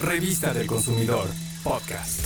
Revista del Consumidor, podcast.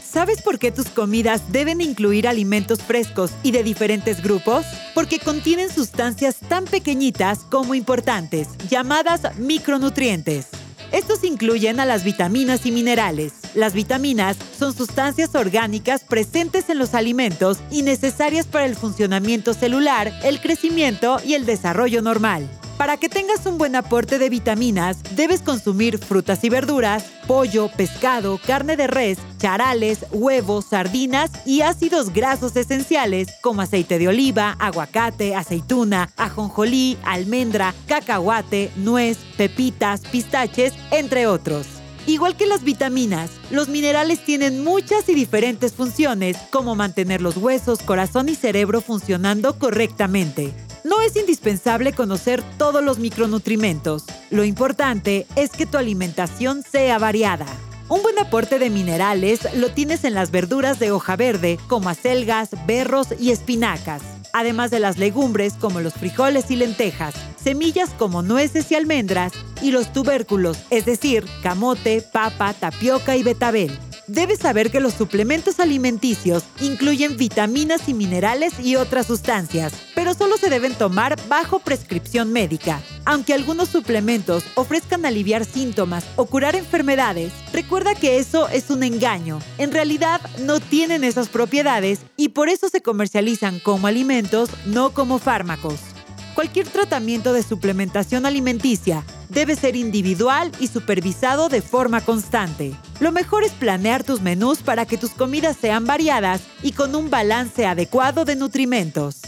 ¿Sabes por qué tus comidas deben incluir alimentos frescos y de diferentes grupos? Porque contienen sustancias tan pequeñitas como importantes, llamadas micronutrientes. Estos incluyen a las vitaminas y minerales. Las vitaminas son sustancias orgánicas presentes en los alimentos y necesarias para el funcionamiento celular, el crecimiento y el desarrollo normal. Para que tengas un buen aporte de vitaminas, debes consumir frutas y verduras, pollo, pescado, carne de res, charales, huevos, sardinas y ácidos grasos esenciales como aceite de oliva, aguacate, aceituna, ajonjolí, almendra, cacahuate, nuez, pepitas, pistaches, entre otros. Igual que las vitaminas, los minerales tienen muchas y diferentes funciones, como mantener los huesos, corazón y cerebro funcionando correctamente. No es indispensable conocer todos los micronutrimentos. Lo importante es que tu alimentación sea variada. Un buen aporte de minerales lo tienes en las verduras de hoja verde, como acelgas, berros y espinacas, además de las legumbres como los frijoles y lentejas, semillas como nueces y almendras, y los tubérculos, es decir, camote, papa, tapioca y betabel. Debes saber que los suplementos alimenticios incluyen vitaminas y minerales y otras sustancias, pero solo se deben tomar bajo prescripción médica. Aunque algunos suplementos ofrezcan aliviar síntomas o curar enfermedades, recuerda que eso es un engaño. En realidad no tienen esas propiedades y por eso se comercializan como alimentos, no como fármacos. Cualquier tratamiento de suplementación alimenticia debe ser individual y supervisado de forma constante. Lo mejor es planear tus menús para que tus comidas sean variadas y con un balance adecuado de nutrimentos.